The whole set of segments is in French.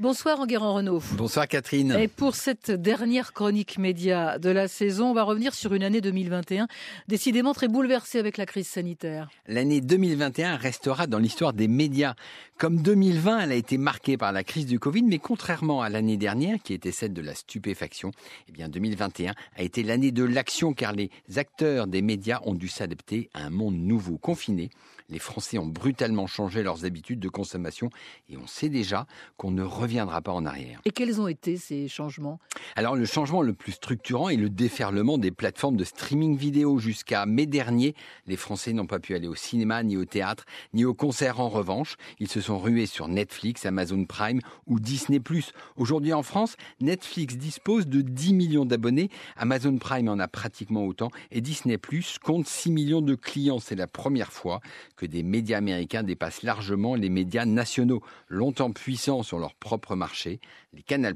Bonsoir Enguerrand Renault. Bonsoir Catherine. Et pour cette dernière chronique média de la saison, on va revenir sur une année 2021 décidément très bouleversée avec la crise sanitaire. L'année 2021 restera dans l'histoire des médias. Comme 2020, elle a été marquée par la crise du Covid, mais contrairement à l'année dernière, qui était celle de la stupéfaction, eh bien 2021 a été l'année de l'action car les acteurs des médias ont dû s'adapter à un monde nouveau, confiné. Les Français ont brutalement changé leurs habitudes de consommation et on sait déjà qu'on ne reviendra pas en arrière. Et quels ont été ces changements? Alors le changement le plus structurant est le déferlement des plateformes de streaming vidéo. Jusqu'à mai dernier, les Français n'ont pas pu aller au cinéma, ni au théâtre, ni au concert. En revanche, ils se sont rués sur Netflix, Amazon Prime ou Disney ⁇ Aujourd'hui en France, Netflix dispose de 10 millions d'abonnés, Amazon Prime en a pratiquement autant et Disney ⁇ compte 6 millions de clients. C'est la première fois que des médias américains dépassent largement les médias nationaux, longtemps puissants sur leur propre marché. Les Canal+,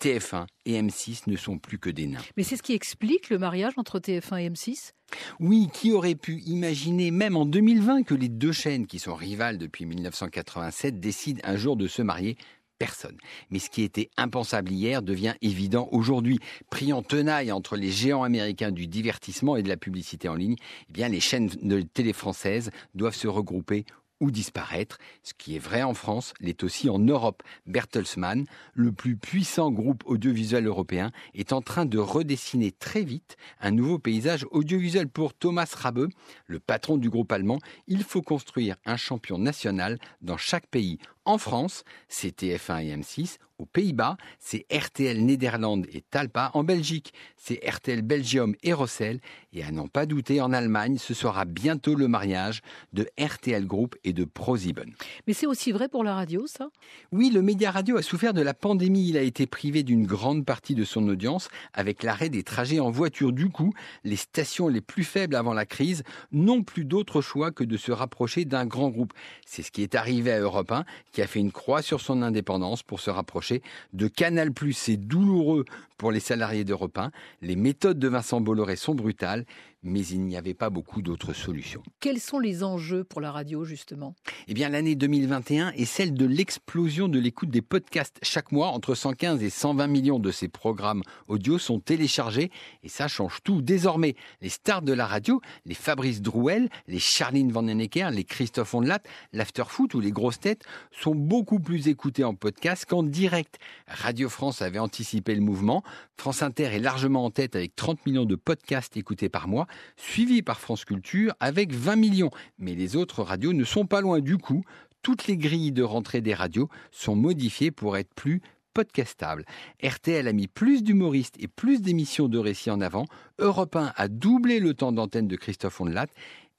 TF1 et M6 ne sont plus que des nains. Mais c'est ce qui explique le mariage entre TF1 et M6 oui, qui aurait pu imaginer, même en 2020, que les deux chaînes qui sont rivales depuis 1987 décident un jour de se marier? Personne. Mais ce qui était impensable hier devient évident aujourd'hui. Pris en tenaille entre les géants américains du divertissement et de la publicité en ligne, eh bien les chaînes de télé françaises doivent se regrouper ou disparaître. Ce qui est vrai en France l'est aussi en Europe. Bertelsmann, le plus puissant groupe audiovisuel européen, est en train de redessiner très vite un nouveau paysage audiovisuel pour Thomas Rabe, le patron du groupe allemand. Il faut construire un champion national dans chaque pays. En France, c'est TF1 et M6. Aux Pays-Bas, c'est RTL Néderlande et Talpa. En Belgique, c'est RTL Belgium et Rossel. Et à n'en pas douter, en Allemagne, ce sera bientôt le mariage de RTL Group et de ProSieben. Mais c'est aussi vrai pour la radio, ça? Oui, le média radio a souffert de la pandémie. Il a été privé d'une grande partie de son audience avec l'arrêt des trajets en voiture. Du coup, les stations les plus faibles avant la crise n'ont plus d'autre choix que de se rapprocher d'un grand groupe. C'est ce qui est arrivé à Europe 1, qui a fait une croix sur son indépendance pour se rapprocher de Canal+. C'est douloureux pour les salariés d'Europe 1. Les méthodes de Vincent Bolloré sont brutales, mais il n'y avait pas beaucoup d'autres solutions. Quels sont les enjeux pour la radio, justement? Eh bien, l'année 2021 est celle de l'explosion de l'écoute des podcasts. Chaque mois, entre 115 et 120 millions de ces programmes audio sont téléchargés, et ça change tout. Désormais, les stars de la radio, les Fabrice Drouel, les Charline Vandenecker, les Christophe Ondelat, l'Afterfoot ou les grosses têtes sont beaucoup plus écoutés en podcast qu'en direct. Radio France avait anticipé le mouvement. France Inter est largement en tête avec 30 millions de podcasts écoutés par mois, suivi par France Culture avec 20 millions. Mais les autres radios ne sont pas loin du coup. Toutes les grilles de rentrée des radios sont modifiées pour être plus podcastables. RTL a mis plus d'humoristes et plus d'émissions de récits en avant. Europe 1 a doublé le temps d'antenne de Christophe Ondelat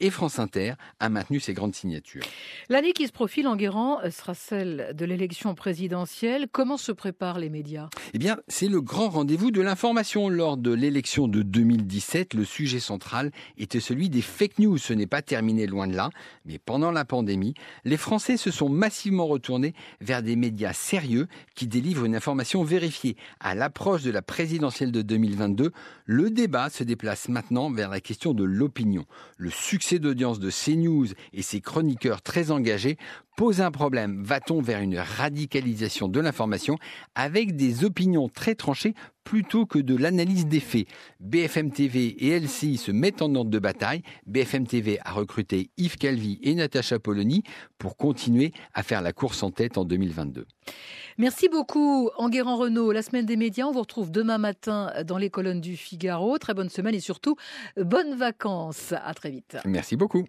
et France Inter a maintenu ses grandes signatures. L'année qui se profile en Guérand sera celle de l'élection présidentielle. Comment se préparent les médias? Eh bien, c'est le grand rendez-vous de l'information. Lors de l'élection de 2017, le sujet central était celui des fake news. Ce n'est pas terminé loin de là, mais pendant la pandémie, les Français se sont massivement retournés vers des médias sérieux qui délivrent une information vérifiée. À l'approche de la présidentielle de 2022, le débat se déplace maintenant vers la question de l'opinion. Le succès d'audience de CNews et ses chroniqueurs très engagés pose un problème. Va-t-on vers une radicalisation de l'information avec des opinions très tranchées plutôt que de l'analyse des faits? BFM TV et LCI se mettent en ordre de bataille. BFM TV a recruté Yves Calvi et Natacha Polony pour continuer à faire la course en tête en 2022. Merci beaucoup, Enguerrand Renault. La semaine des médias, on vous retrouve demain matin dans les colonnes du Figaro. Très bonne semaine et surtout, bonnes vacances. À très vite. Merci beaucoup.